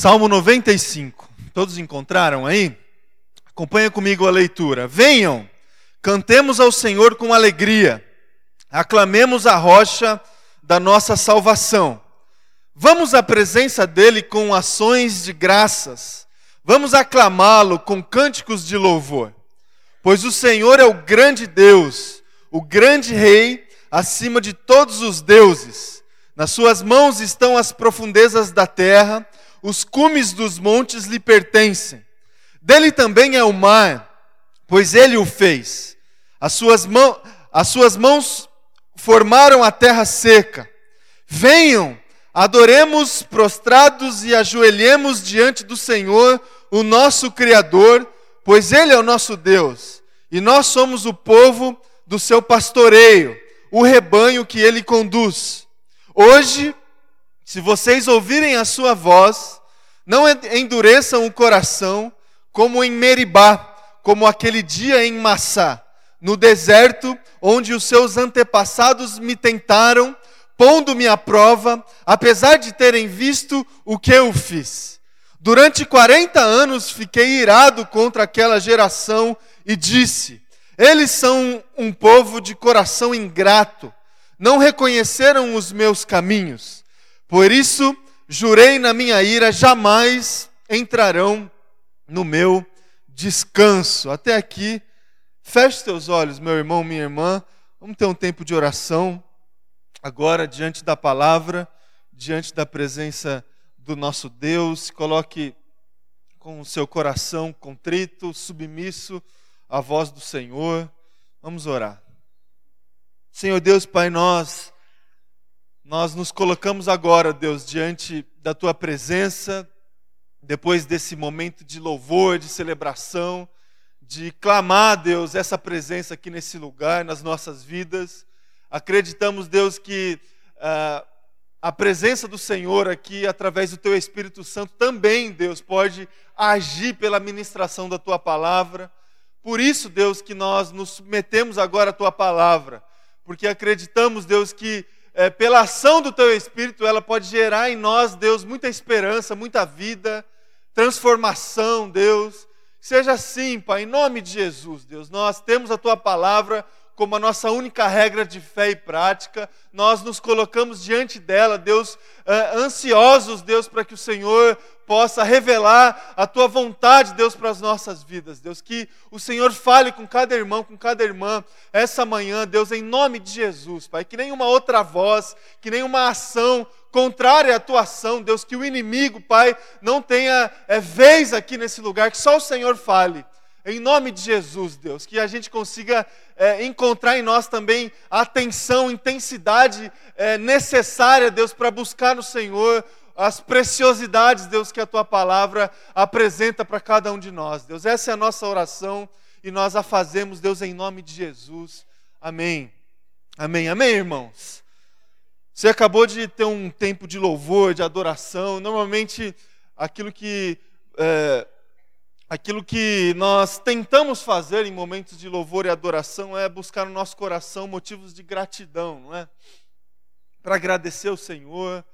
Salmo 95. Todos encontraram aí? Acompanha comigo a leitura. Venham, cantemos ao Senhor com alegria, aclamemos a rocha da nossa salvação. Vamos à presença dele com ações de graças. Vamos aclamá-lo com cânticos de louvor. Pois o Senhor é o grande Deus, o grande Rei, acima de todos os deuses. Nas suas mãos estão as profundezas da terra os cumes dos montes lhe pertencem. Dele também é o mar, pois ele o fez. As suas, mão, as suas mãos formaram a terra seca. Venham, adoremos prostrados e ajoelhemos diante do Senhor, o nosso Criador, pois Ele é o nosso Deus, e nós somos o povo do seu pastoreio, o rebanho que Ele conduz. Hoje se vocês ouvirem a sua voz, não endureçam o coração como em Meribá, como aquele dia em Massá, no deserto, onde os seus antepassados me tentaram, pondo-me à prova, apesar de terem visto o que eu fiz. Durante 40 anos fiquei irado contra aquela geração e disse: Eles são um povo de coração ingrato, não reconheceram os meus caminhos. Por isso, jurei na minha ira, jamais entrarão no meu descanso. Até aqui, feche seus olhos, meu irmão, minha irmã. Vamos ter um tempo de oração agora diante da palavra, diante da presença do nosso Deus. Coloque com o seu coração contrito, submisso à voz do Senhor. Vamos orar. Senhor Deus, Pai, nós nós nos colocamos agora, Deus, diante da tua presença, depois desse momento de louvor, de celebração, de clamar, Deus, essa presença aqui nesse lugar, nas nossas vidas. Acreditamos, Deus, que uh, a presença do Senhor aqui, através do teu Espírito Santo, também, Deus, pode agir pela ministração da tua palavra. Por isso, Deus, que nós nos submetemos agora à tua palavra, porque acreditamos, Deus, que é, pela ação do teu Espírito, ela pode gerar em nós, Deus, muita esperança, muita vida, transformação, Deus. Seja assim, Pai, em nome de Jesus, Deus. Nós temos a tua palavra como a nossa única regra de fé e prática, nós nos colocamos diante dela, Deus, uh, ansiosos, Deus, para que o Senhor possa revelar a tua vontade, Deus, para as nossas vidas. Deus, que o Senhor fale com cada irmão, com cada irmã, essa manhã, Deus, em nome de Jesus, Pai. Que nenhuma outra voz, que nenhuma ação contrária à tua ação, Deus, que o inimigo, Pai, não tenha é, vez aqui nesse lugar, que só o Senhor fale. Em nome de Jesus, Deus, que a gente consiga é, encontrar em nós também a atenção, intensidade é, necessária, Deus, para buscar no Senhor as preciosidades, Deus, que a tua palavra apresenta para cada um de nós, Deus. Essa é a nossa oração e nós a fazemos, Deus, em nome de Jesus. Amém. Amém. Amém, irmãos. Você acabou de ter um tempo de louvor, de adoração. Normalmente, aquilo que. É, aquilo que nós tentamos fazer em momentos de louvor e adoração é buscar no nosso coração motivos de gratidão, não é? Para agradecer o Senhor,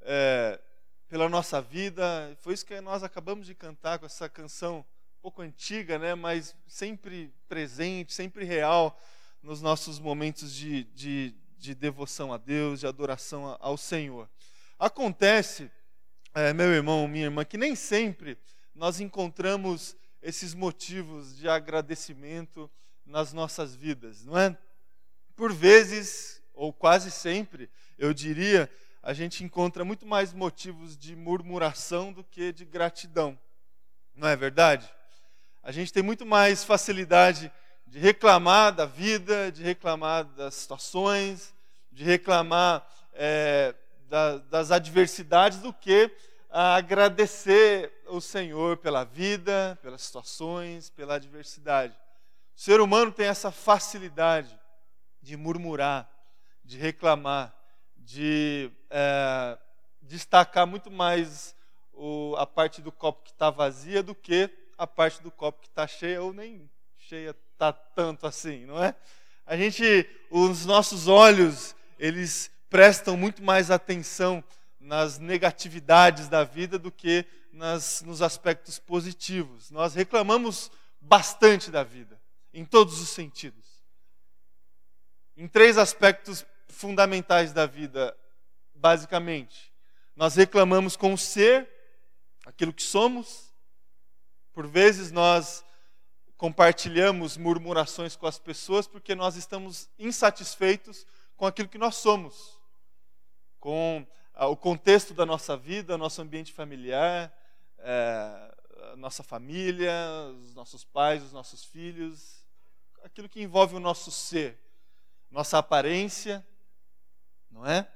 é, pela nossa vida. Foi isso que nós acabamos de cantar com essa canção um pouco antiga, né, mas sempre presente, sempre real nos nossos momentos de, de, de devoção a Deus, de adoração ao Senhor. Acontece, é, meu irmão, minha irmã, que nem sempre nós encontramos esses motivos de agradecimento nas nossas vidas, não é? Por vezes, ou quase sempre, eu diria, a gente encontra muito mais motivos de murmuração do que de gratidão. Não é verdade? A gente tem muito mais facilidade de reclamar da vida, de reclamar das situações, de reclamar é, da, das adversidades, do que agradecer o Senhor pela vida, pelas situações, pela adversidade. O ser humano tem essa facilidade de murmurar, de reclamar, de é, destacar muito mais o, a parte do copo que está vazia do que a parte do copo que está cheia, ou nem cheia está tanto assim, não é? A gente, os nossos olhos, eles prestam muito mais atenção nas negatividades da vida do que nas, nos aspectos positivos. Nós reclamamos bastante da vida, em todos os sentidos. Em três aspectos fundamentais da vida, basicamente. Nós reclamamos com o ser, aquilo que somos. Por vezes nós compartilhamos murmurações com as pessoas porque nós estamos insatisfeitos com aquilo que nós somos, com o contexto da nossa vida, nosso ambiente familiar, é, a nossa família, os nossos pais, os nossos filhos, aquilo que envolve o nosso ser, nossa aparência, não é?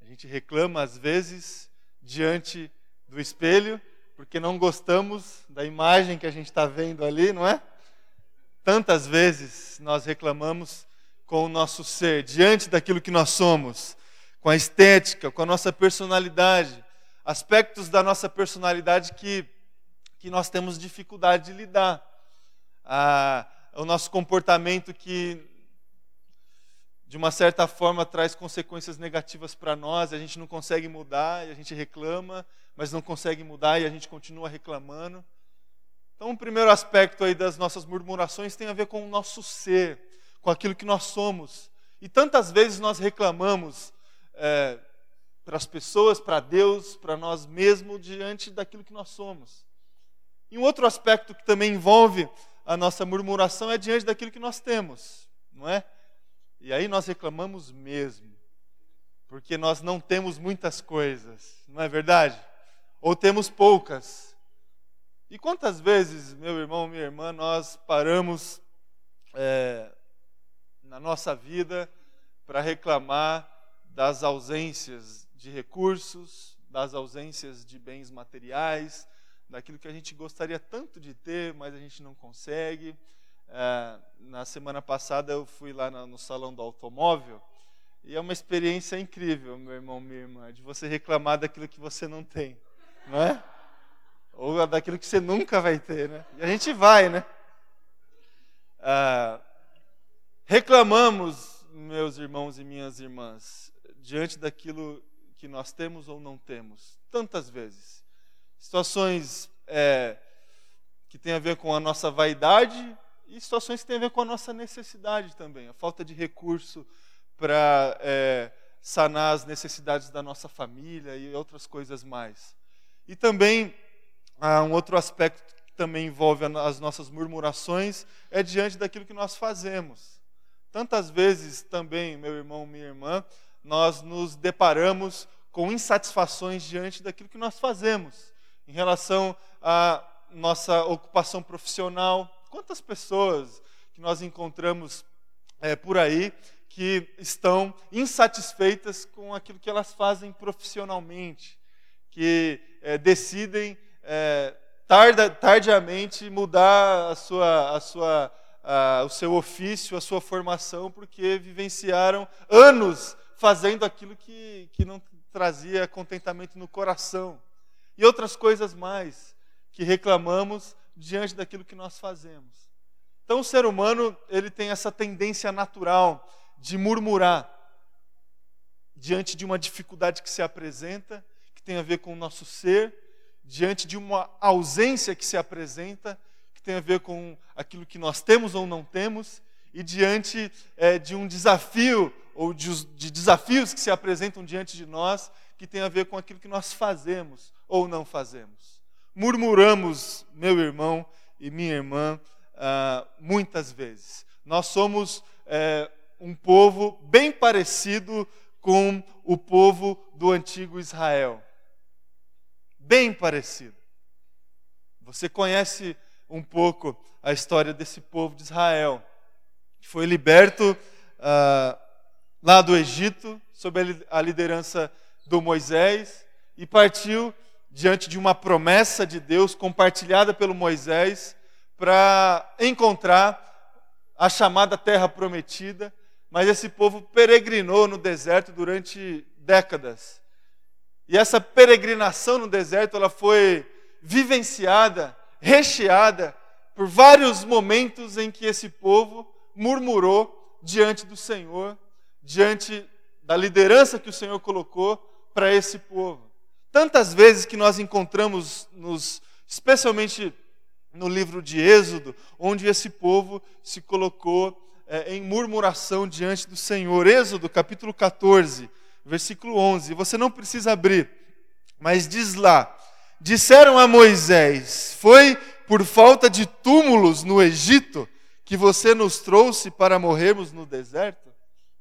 A gente reclama às vezes diante do espelho porque não gostamos da imagem que a gente está vendo ali, não é? Tantas vezes nós reclamamos com o nosso ser, diante daquilo que nós somos, com a estética, com a nossa personalidade, aspectos da nossa personalidade que, que nós temos dificuldade de lidar. Ah, o nosso comportamento que, de uma certa forma, traz consequências negativas para nós, a gente não consegue mudar e a gente reclama, mas não consegue mudar e a gente continua reclamando. Então, o primeiro aspecto aí das nossas murmurações tem a ver com o nosso ser, com aquilo que nós somos. E tantas vezes nós reclamamos é, para as pessoas, para Deus, para nós mesmos, diante daquilo que nós somos. E um outro aspecto que também envolve a nossa murmuração é diante daquilo que nós temos, não é? E aí nós reclamamos mesmo, porque nós não temos muitas coisas, não é verdade? ou temos poucas. E quantas vezes, meu irmão, minha irmã, nós paramos é, na nossa vida para reclamar das ausências de recursos, das ausências de bens materiais, daquilo que a gente gostaria tanto de ter, mas a gente não consegue. É, na semana passada eu fui lá no salão do automóvel e é uma experiência incrível, meu irmão, minha irmã, de você reclamar daquilo que você não tem não é? Ou daquilo que você nunca vai ter, né? E a gente vai, né? Ah, reclamamos, meus irmãos e minhas irmãs, diante daquilo que nós temos ou não temos, tantas vezes. Situações é, que têm a ver com a nossa vaidade e situações que têm a ver com a nossa necessidade também, a falta de recurso para é, sanar as necessidades da nossa família e outras coisas mais. E também, ah, um outro aspecto que também envolve as nossas murmurações é diante daquilo que nós fazemos. Tantas vezes também, meu irmão, minha irmã, nós nos deparamos com insatisfações diante daquilo que nós fazemos, em relação à nossa ocupação profissional. Quantas pessoas que nós encontramos é, por aí que estão insatisfeitas com aquilo que elas fazem profissionalmente, que é, decidem é, tarda, tardiamente mudar a sua, a sua, a, o seu ofício, a sua formação, porque vivenciaram anos fazendo aquilo que, que não trazia contentamento no coração. E outras coisas mais que reclamamos diante daquilo que nós fazemos. Então o ser humano, ele tem essa tendência natural de murmurar diante de uma dificuldade que se apresenta tem a ver com o nosso ser, diante de uma ausência que se apresenta, que tem a ver com aquilo que nós temos ou não temos, e diante é, de um desafio, ou de, de desafios que se apresentam diante de nós, que tem a ver com aquilo que nós fazemos ou não fazemos. Murmuramos, meu irmão e minha irmã, ah, muitas vezes. Nós somos é, um povo bem parecido com o povo do antigo Israel bem parecida. Você conhece um pouco a história desse povo de Israel, que foi liberto uh, lá do Egito, sob a liderança do Moisés, e partiu diante de uma promessa de Deus compartilhada pelo Moisés para encontrar a chamada terra prometida, mas esse povo peregrinou no deserto durante décadas. E essa peregrinação no deserto, ela foi vivenciada, recheada por vários momentos em que esse povo murmurou diante do Senhor, diante da liderança que o Senhor colocou para esse povo. Tantas vezes que nós encontramos, nos, especialmente no livro de Êxodo, onde esse povo se colocou é, em murmuração diante do Senhor. Êxodo, capítulo 14, versículo 11. Você não precisa abrir, mas diz lá: Disseram a Moisés: Foi por falta de túmulos no Egito que você nos trouxe para morrermos no deserto?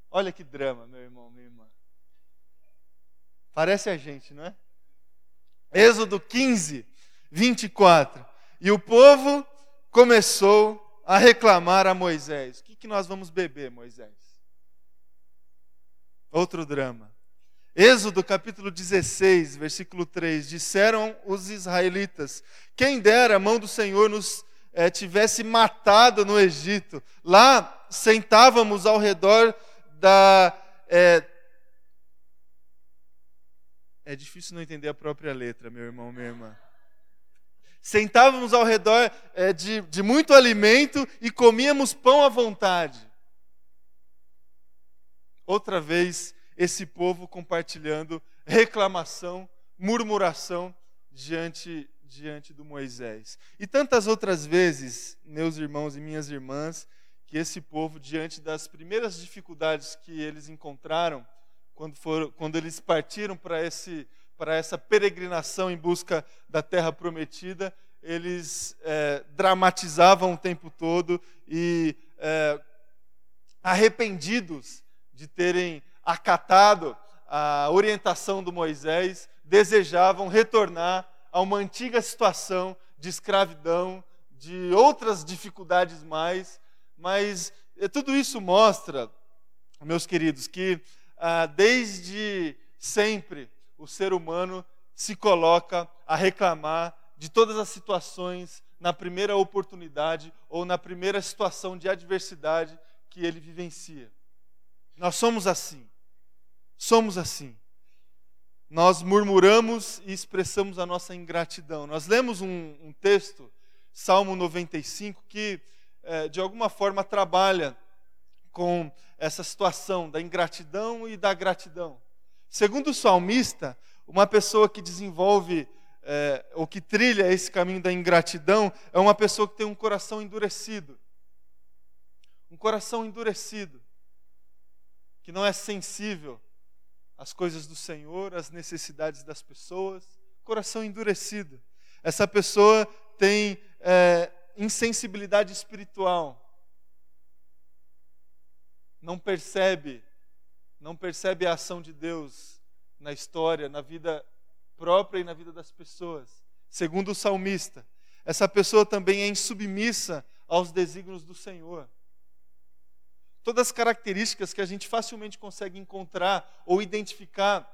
Olha que drama, meu irmão, minha irmã. Parece a gente, não é? Êxodo 15, 24. E o povo começou a reclamar a Moisés: O que, que nós vamos beber, Moisés? Outro drama. Êxodo capítulo 16, versículo 3: Disseram os israelitas: Quem dera a mão do Senhor nos é, tivesse matado no Egito. Lá sentávamos ao redor da. É, é difícil não entender a própria letra, meu irmão, minha irmã. Sentávamos ao redor é, de, de muito alimento e comíamos pão à vontade. Outra vez, esse povo compartilhando reclamação, murmuração diante, diante do Moisés. E tantas outras vezes, meus irmãos e minhas irmãs, que esse povo, diante das primeiras dificuldades que eles encontraram, quando, foram, quando eles partiram para esse para essa peregrinação em busca da terra prometida, eles é, dramatizavam o tempo todo e é, arrependidos de terem acatado a orientação do Moisés, desejavam retornar a uma antiga situação de escravidão, de outras dificuldades mais, mas eh, tudo isso mostra, meus queridos, que ah, desde sempre o ser humano se coloca a reclamar de todas as situações na primeira oportunidade ou na primeira situação de adversidade que ele vivencia. Nós somos assim. Somos assim. Nós murmuramos e expressamos a nossa ingratidão. Nós lemos um, um texto, Salmo 95, que de alguma forma trabalha com essa situação da ingratidão e da gratidão. Segundo o salmista, uma pessoa que desenvolve é, ou que trilha esse caminho da ingratidão é uma pessoa que tem um coração endurecido. Um coração endurecido, que não é sensível as coisas do Senhor, as necessidades das pessoas, coração endurecido. Essa pessoa tem é, insensibilidade espiritual, não percebe, não percebe a ação de Deus na história, na vida própria e na vida das pessoas. Segundo o salmista, essa pessoa também é insubmissa aos desígnios do Senhor todas as características que a gente facilmente consegue encontrar ou identificar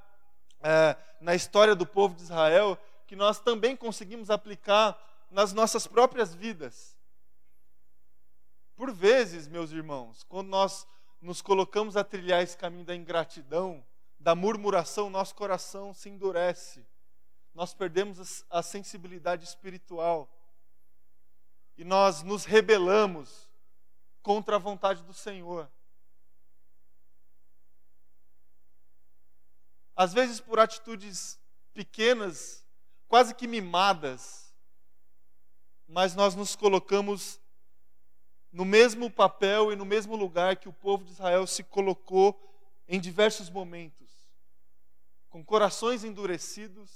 é, na história do povo de Israel, que nós também conseguimos aplicar nas nossas próprias vidas. Por vezes, meus irmãos, quando nós nos colocamos a trilhar esse caminho da ingratidão, da murmuração, nosso coração se endurece. Nós perdemos a sensibilidade espiritual. E nós nos rebelamos contra a vontade do Senhor. Às vezes por atitudes pequenas, quase que mimadas, mas nós nos colocamos no mesmo papel e no mesmo lugar que o povo de Israel se colocou em diversos momentos, com corações endurecidos,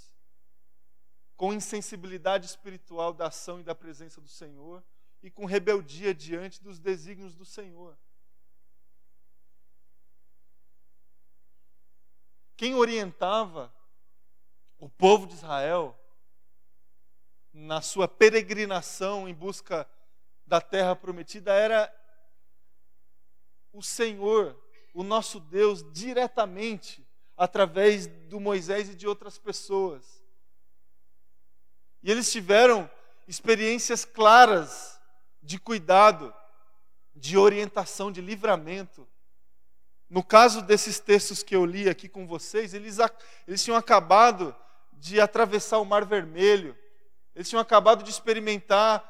com insensibilidade espiritual da ação e da presença do Senhor e com rebeldia diante dos desígnios do Senhor. Quem orientava o povo de Israel na sua peregrinação em busca da terra prometida era o Senhor, o nosso Deus, diretamente através do Moisés e de outras pessoas. E eles tiveram experiências claras de cuidado, de orientação, de livramento. No caso desses textos que eu li aqui com vocês, eles, eles tinham acabado de atravessar o Mar Vermelho, eles tinham acabado de experimentar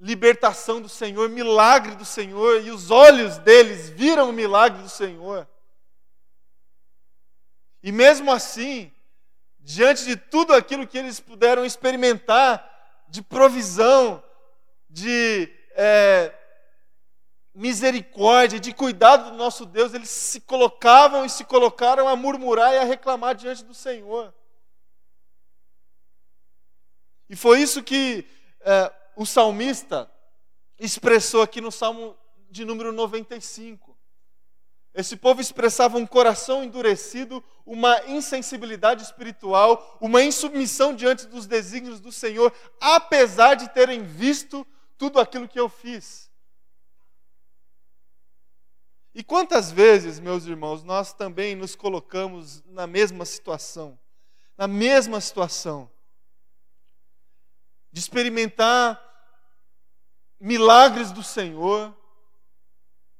libertação do Senhor, milagre do Senhor, e os olhos deles viram o milagre do Senhor. E mesmo assim, diante de tudo aquilo que eles puderam experimentar de provisão, de é, misericórdia, de cuidado do nosso Deus, eles se colocavam e se colocaram a murmurar e a reclamar diante do Senhor. E foi isso que é, o salmista expressou aqui no Salmo de número 95. Esse povo expressava um coração endurecido, uma insensibilidade espiritual, uma insubmissão diante dos desígnios do Senhor, apesar de terem visto tudo aquilo que eu fiz. E quantas vezes, meus irmãos, nós também nos colocamos na mesma situação, na mesma situação, de experimentar milagres do Senhor.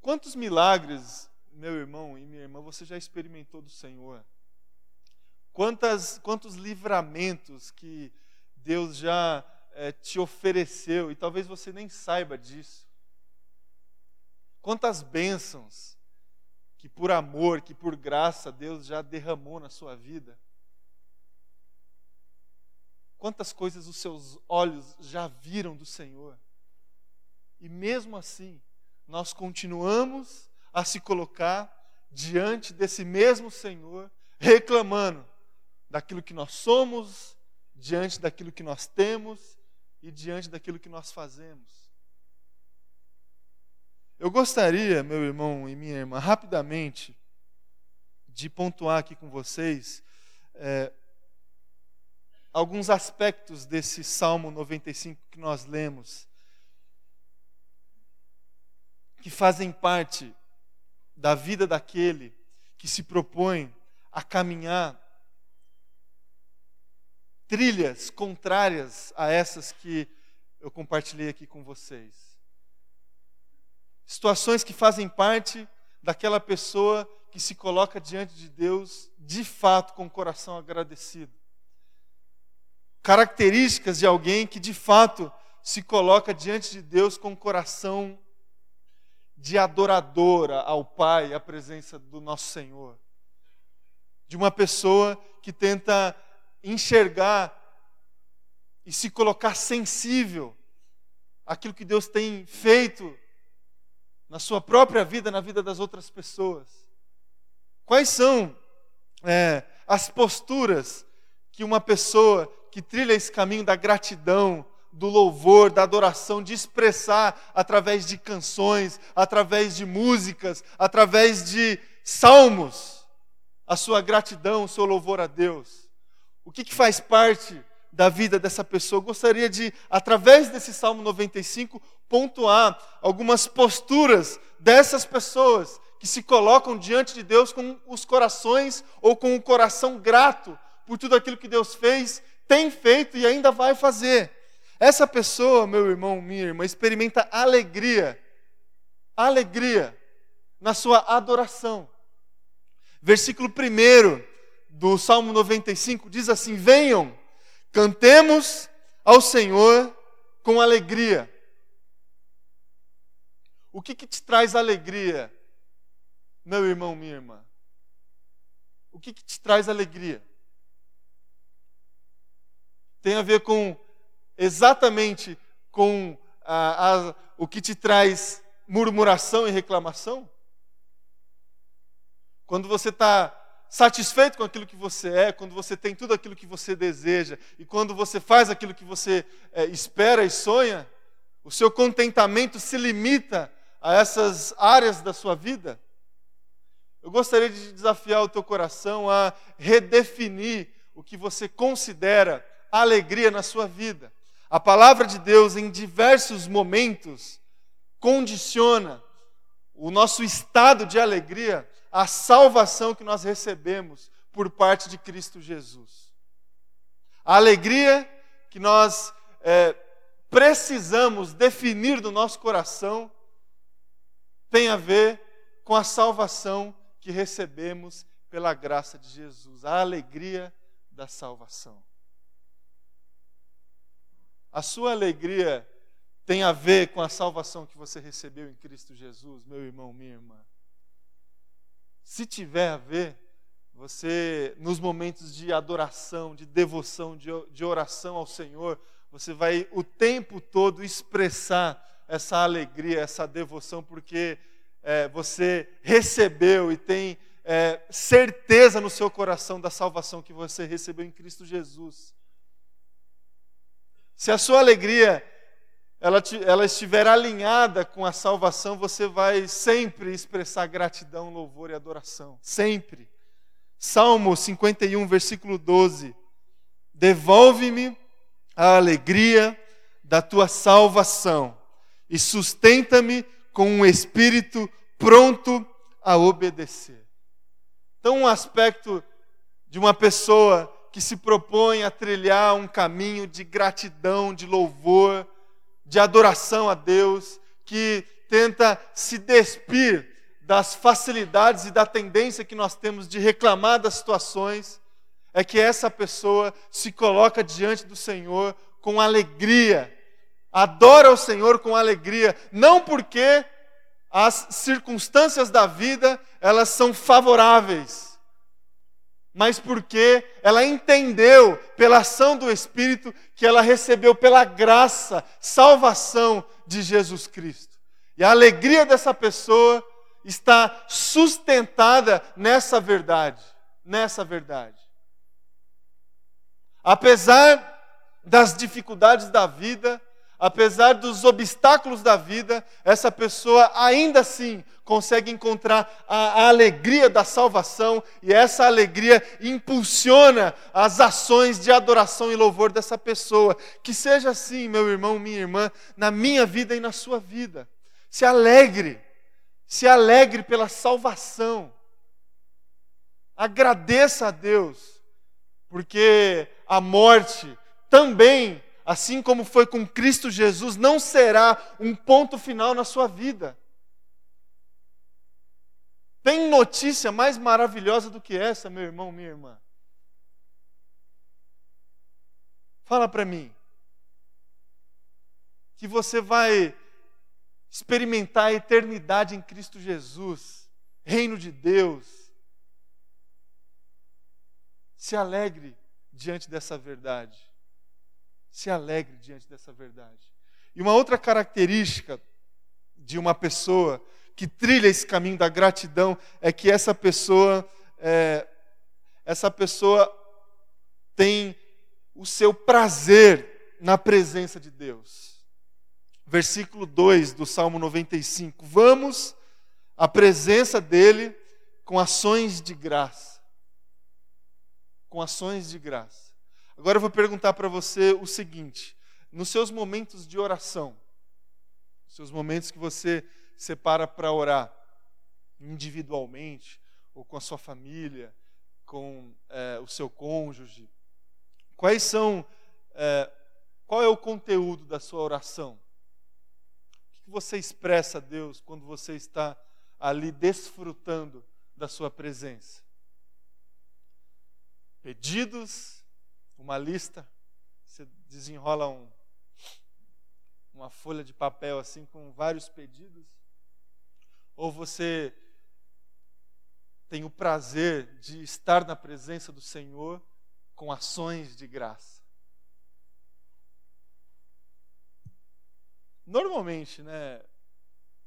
Quantos milagres, meu irmão e minha irmã, você já experimentou do Senhor? Quantas, quantos livramentos que Deus já é, te ofereceu e talvez você nem saiba disso. Quantas bênçãos que por amor, que por graça Deus já derramou na sua vida. Quantas coisas os seus olhos já viram do Senhor. E mesmo assim, nós continuamos a se colocar diante desse mesmo Senhor, reclamando daquilo que nós somos, diante daquilo que nós temos e diante daquilo que nós fazemos. Eu gostaria, meu irmão e minha irmã, rapidamente, de pontuar aqui com vocês é, alguns aspectos desse Salmo 95 que nós lemos, que fazem parte da vida daquele que se propõe a caminhar trilhas contrárias a essas que eu compartilhei aqui com vocês situações que fazem parte daquela pessoa que se coloca diante de Deus de fato com o coração agradecido. Características de alguém que de fato se coloca diante de Deus com o coração de adoradora ao Pai, à presença do nosso Senhor. De uma pessoa que tenta enxergar e se colocar sensível àquilo que Deus tem feito na sua própria vida, na vida das outras pessoas? Quais são é, as posturas que uma pessoa que trilha esse caminho da gratidão, do louvor, da adoração, de expressar através de canções, através de músicas, através de salmos, a sua gratidão, o seu louvor a Deus? O que, que faz parte da vida dessa pessoa? Eu gostaria de, através desse Salmo 95, pontuar algumas posturas dessas pessoas que se colocam diante de Deus com os corações ou com o coração grato por tudo aquilo que Deus fez, tem feito e ainda vai fazer. Essa pessoa, meu irmão, minha irmã, experimenta alegria, alegria na sua adoração. Versículo 1 do Salmo 95 diz assim: Venham, cantemos ao Senhor com alegria. O que, que te traz alegria, meu irmão, minha irmã? O que, que te traz alegria? Tem a ver com exatamente com a, a, o que te traz murmuração e reclamação? Quando você está satisfeito com aquilo que você é, quando você tem tudo aquilo que você deseja e quando você faz aquilo que você é, espera e sonha, o seu contentamento se limita a essas áreas da sua vida, eu gostaria de desafiar o teu coração a redefinir o que você considera alegria na sua vida. A palavra de Deus, em diversos momentos, condiciona o nosso estado de alegria à salvação que nós recebemos por parte de Cristo Jesus. A alegria que nós é, precisamos definir do nosso coração tem a ver com a salvação que recebemos pela graça de Jesus, a alegria da salvação. A sua alegria tem a ver com a salvação que você recebeu em Cristo Jesus, meu irmão, minha irmã. Se tiver a ver, você, nos momentos de adoração, de devoção, de, de oração ao Senhor, você vai o tempo todo expressar essa alegria, essa devoção, porque é, você recebeu e tem é, certeza no seu coração da salvação que você recebeu em Cristo Jesus. Se a sua alegria ela, ela estiver alinhada com a salvação, você vai sempre expressar gratidão, louvor e adoração. Sempre. Salmo 51, versículo 12. Devolve-me a alegria da tua salvação e sustenta-me com um espírito pronto a obedecer. Então, um aspecto de uma pessoa que se propõe a trilhar um caminho de gratidão, de louvor, de adoração a Deus, que tenta se despir das facilidades e da tendência que nós temos de reclamar das situações, é que essa pessoa se coloca diante do Senhor com alegria, adora o Senhor com alegria, não porque as circunstâncias da vida elas são favoráveis, mas porque ela entendeu pela ação do Espírito que ela recebeu pela graça salvação de Jesus Cristo. E a alegria dessa pessoa está sustentada nessa verdade, nessa verdade. Apesar das dificuldades da vida, apesar dos obstáculos da vida, essa pessoa ainda assim consegue encontrar a, a, alegria da salvação e essa alegria impulsiona as ações de adoração e louvor dessa pessoa. Que seja assim, meu irmão, minha irmã, na minha vida e na sua vida. Se alegre se alegre pela salvação. Agradeça a Deus, porque a morte também, assim como foi com Cristo Jesus, não será um ponto final na sua vida. Tem notícia mais maravilhosa do que essa, meu irmão, minha irmã? Fala para mim. Que você vai experimentar a eternidade em Cristo Jesus, reino de Deus. Se alegre diante dessa verdade. Se alegre diante dessa verdade. E uma outra característica de uma pessoa que trilha esse caminho da gratidão é que essa pessoa, é, essa pessoa tem o seu prazer na presença de Deus versículo 2 do Salmo 95. Vamos à presença dele com ações de graça. Com ações de graça. Agora eu vou perguntar para você o seguinte: nos seus momentos de oração, seus momentos que você separa para orar, individualmente, ou com a sua família, com é, o seu cônjuge, quais são, é, qual é o conteúdo da sua oração? que você expressa a Deus quando você está ali desfrutando da Sua presença? Pedidos, uma lista, você desenrola um, uma folha de papel assim com vários pedidos? Ou você tem o prazer de estar na presença do Senhor com ações de graça? Normalmente, né,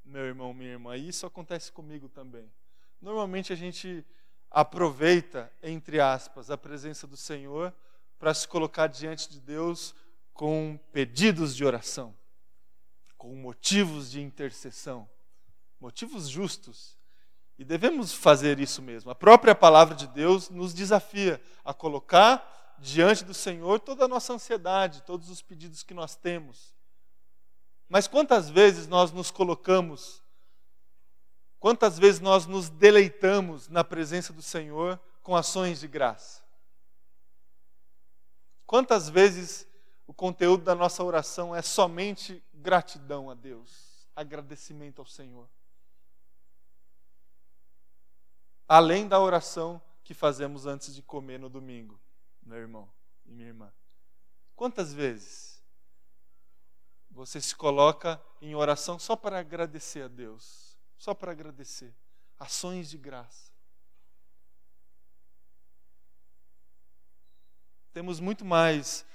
meu irmão, minha irmã, e isso acontece comigo também. Normalmente a gente aproveita, entre aspas, a presença do Senhor para se colocar diante de Deus com pedidos de oração, com motivos de intercessão, motivos justos. E devemos fazer isso mesmo. A própria palavra de Deus nos desafia a colocar diante do Senhor toda a nossa ansiedade, todos os pedidos que nós temos. Mas quantas vezes nós nos colocamos, quantas vezes nós nos deleitamos na presença do Senhor com ações de graça? Quantas vezes o conteúdo da nossa oração é somente gratidão a Deus, agradecimento ao Senhor? Além da oração que fazemos antes de comer no domingo, meu irmão e minha irmã. Quantas vezes você se coloca em oração só para agradecer a Deus, só para agradecer. Ações de graça. Temos muito mais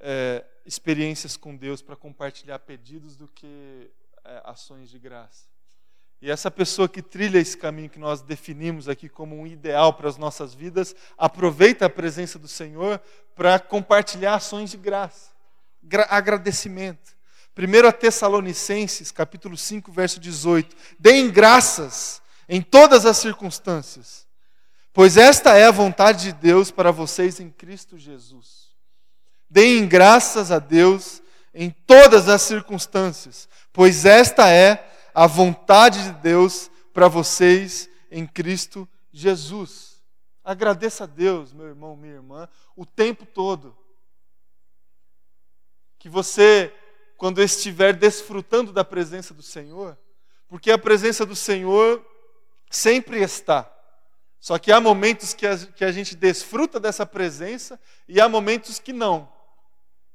é, experiências com Deus para compartilhar pedidos do que é, ações de graça. E essa pessoa que trilha esse caminho que nós definimos aqui como um ideal para as nossas vidas, aproveita a presença do Senhor para compartilhar ações de graça, agradecimento. Primeiro a Tessalonicenses, capítulo 5, verso 18. Deem graças em todas as circunstâncias, pois esta é a vontade de Deus para vocês em Cristo Jesus. Deem graças a Deus em todas as circunstâncias, pois esta é a vontade de Deus para vocês em Cristo Jesus. Agradeça a Deus, meu irmão, minha irmã, o tempo todo. Que você, quando estiver desfrutando da presença do Senhor, porque a presença do Senhor sempre está. Só que há momentos que a, que a gente desfruta dessa presença e há momentos que não.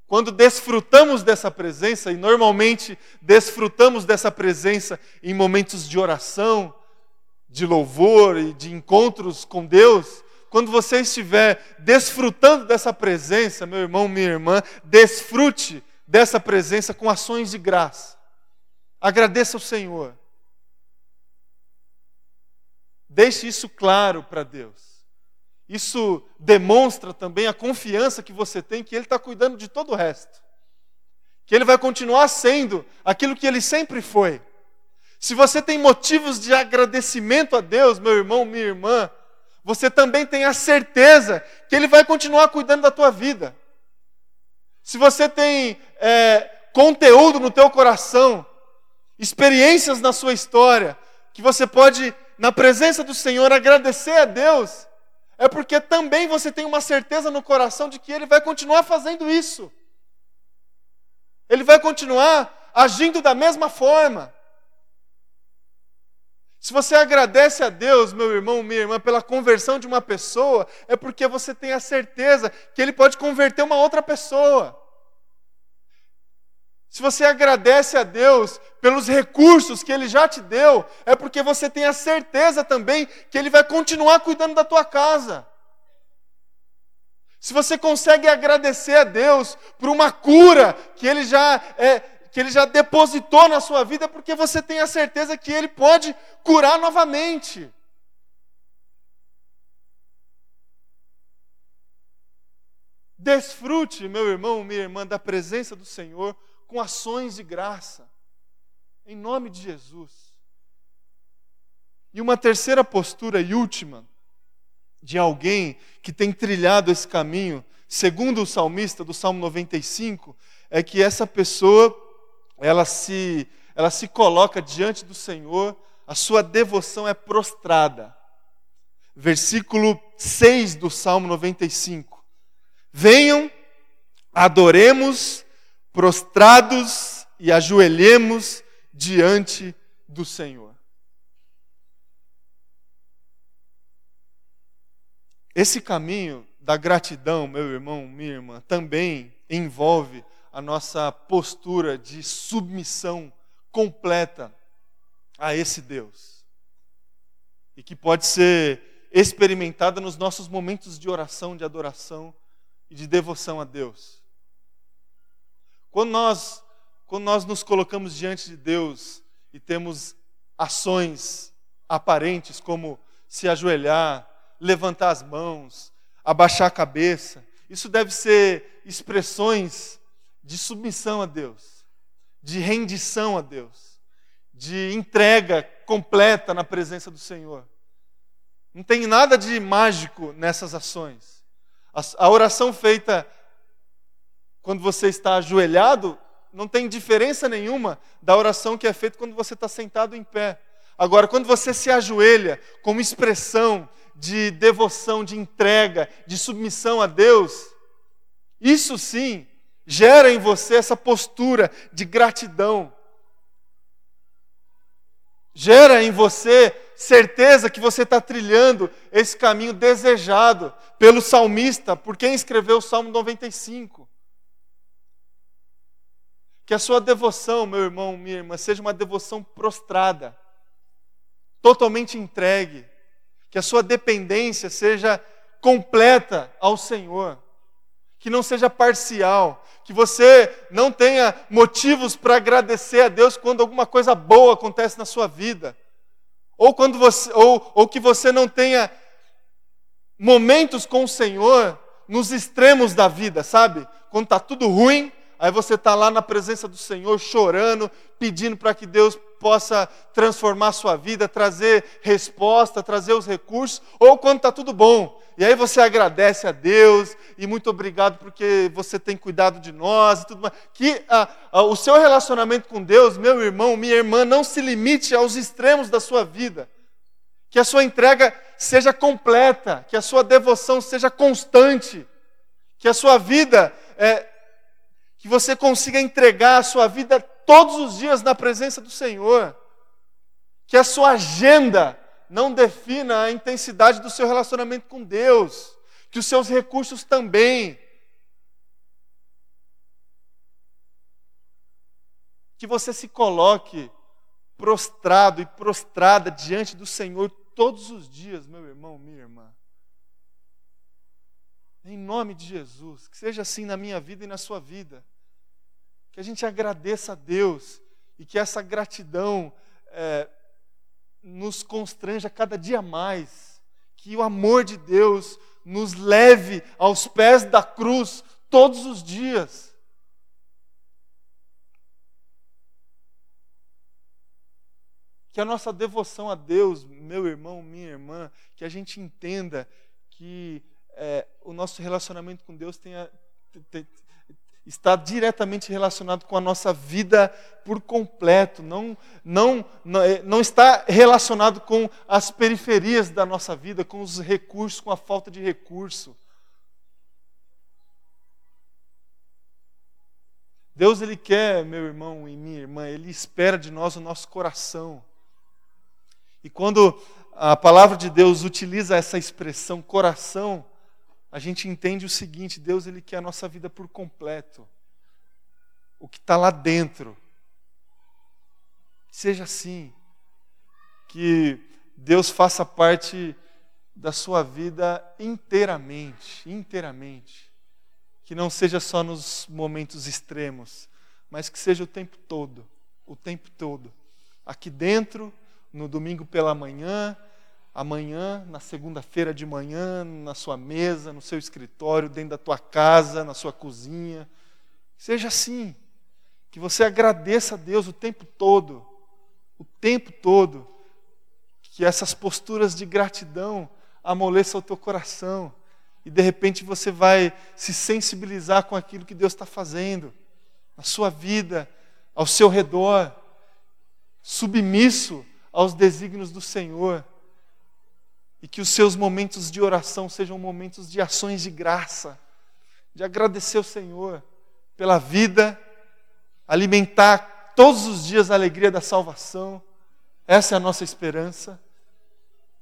Quando desfrutamos dessa presença, e normalmente desfrutamos dessa presença em momentos de oração, de louvor e de encontros com Deus, quando você estiver desfrutando dessa presença, meu irmão, minha irmã, desfrute dessa presença com ações de graça. Agradeça ao Senhor. Deixe isso claro para Deus. Isso demonstra também a confiança que você tem que Ele está cuidando de todo o resto. Que Ele vai continuar sendo aquilo que Ele sempre foi. Se você tem motivos de agradecimento a Deus, meu irmão, minha irmã, você também tem a certeza que Ele vai continuar cuidando da tua vida. Se você tem é, conteúdo no teu coração, experiências na sua história, que você pode, na presença do Senhor, agradecer a Deus, é porque também você tem uma certeza no coração de que Ele vai continuar fazendo isso. Ele vai continuar agindo da mesma forma. Se você agradece a Deus, meu irmão, minha irmã, pela conversão de uma pessoa, é porque você tem a certeza que Ele pode converter uma outra pessoa. Se você agradece a Deus pelos recursos que Ele já te deu, é porque você tem a certeza também que Ele vai continuar cuidando da tua casa. Se você consegue agradecer a Deus por uma cura que Ele já é, que Ele já depositou na sua vida, é porque você tem a certeza que Ele pode curar novamente. Desfrute, meu irmão, minha irmã, da presença do Senhor com ações de graça, em nome de Jesus. E uma terceira postura e última, de alguém que tem trilhado esse caminho, segundo o salmista do Salmo 95, é que essa pessoa, ela se, ela se coloca diante do Senhor, a sua devoção é prostrada. Versículo 6 do Salmo 95. Venham, adoremos prostrados e ajoelhemos diante do Senhor. Esse caminho da gratidão, meu irmão, minha irmã, também envolve a nossa postura de submissão completa a esse Deus. E que pode ser experimentada nos nossos momentos de oração, de adoração e de devoção a Deus. Quando nós, quando nós nos colocamos diante de Deus e temos ações aparentes como se ajoelhar, levantar as mãos, abaixar a cabeça, isso deve ser expressões de submissão a Deus, de rendição a Deus, de entrega completa na presença do Senhor. Não tem nada de mágico nessas ações. A, oração feita quando você está ajoelhado, não tem diferença nenhuma da oração que é feita quando você está sentado em pé. Agora, quando você se ajoelha como expressão de devoção, de entrega, de submissão a Deus, isso sim gera em você essa postura de gratidão. Gera em você certeza que você está trilhando esse caminho desejado pelo salmista, por quem escreveu o Salmo 95. Que a sua devoção, meu irmão, minha irmã, seja uma devoção prostrada, totalmente entregue. Que a sua dependência seja completa ao Senhor. que não seja parcial, que você não tenha motivos para agradecer a Deus quando alguma coisa boa acontece na sua vida, ou quando você, ou, ou que você não tenha momentos com o Senhor nos extremos da vida, sabe? Quando está tudo ruim, aí você está lá na presença do Senhor chorando, pedindo para que Deus possa transformar a sua vida, trazer resposta, trazer os recursos, ou quando está tudo bom. E aí você agradece a Deus e muito obrigado porque você tem cuidado de nós e tudo mais. Que ah, ah, o seu relacionamento com Deus, meu irmão, minha irmã, não se limite aos extremos da sua vida. Que a sua entrega seja completa, que a sua devoção seja constante, que a sua vida, é, que você consiga entregar a sua vida todos os dias na presença do Senhor, que a sua agenda não defina a intensidade do seu relacionamento com Deus, que os seus recursos também. Que você se coloque prostrado e prostrada diante do Senhor todos os dias, meu irmão, minha irmã. Em nome de Jesus, que seja assim na minha vida e na sua vida. Que a gente agradeça a Deus e que essa gratidão é, nos constranja cada dia mais. Que o amor de Deus nos leve aos pés da cruz todos os dias. Que a nossa devoção a Deus, meu irmão, minha irmã, que a gente entenda que é, o nosso relacionamento com Deus tenha, está diretamente relacionado com a nossa vida por completo, não, não, é, não está relacionado com as periferias da nossa vida, com os recursos, com a falta de recurso. Deus ele quer, meu irmão e minha irmã, ele espera de nós o nosso coração. E quando a palavra de Deus utiliza essa expressão coração, a gente entende o seguinte: Deus ele quer a nossa vida por completo. O que está lá dentro. Seja assim. Que Deus faça parte da sua vida inteiramente, inteiramente. Que não seja só nos momentos extremos, mas que seja o tempo todo, o tempo todo. Aqui dentro no domingo pela manhã, amanhã, na segunda-feira de manhã, na sua mesa, no seu escritório, dentro da tua casa, na sua cozinha. Seja assim. Que você agradeça a Deus o tempo todo. O tempo todo. Que essas posturas de gratidão amoleçam o teu coração. E de repente você vai se sensibilizar com aquilo que Deus está fazendo na sua vida, ao seu redor, submisso aos desígnios do Senhor. E que os seus momentos de oração sejam momentos de ações de graça, de agradecer ao Senhor pela vida, alimentar todos os dias a alegria da salvação. Essa é a nossa esperança.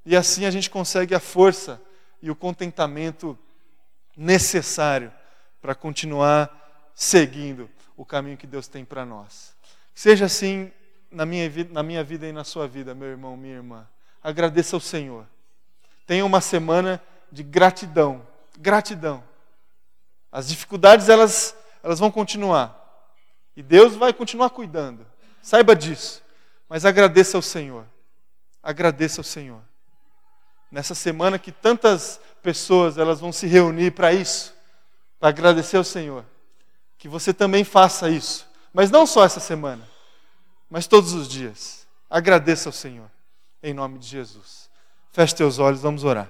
E assim a gente consegue a força e o contentamento necessário para continuar seguindo o caminho que Deus tem para nós. Seja assim na minha, na minha vida e na sua vida, meu irmão, minha irmã. Agradeça ao Senhor. Tenha uma semana de gratidão. Gratidão. As dificuldades, elas, elas vão continuar. E Deus vai continuar cuidando. Saiba disso. Mas agradeça ao Senhor. Agradeça ao Senhor. Nessa semana que tantas pessoas elas vão se reunir para isso, para agradecer ao Senhor. Que você também faça isso. Mas não só essa semana mas todos os dias. Agradeça ao Senhor, em nome de Jesus. Feche teus olhos, vamos orar.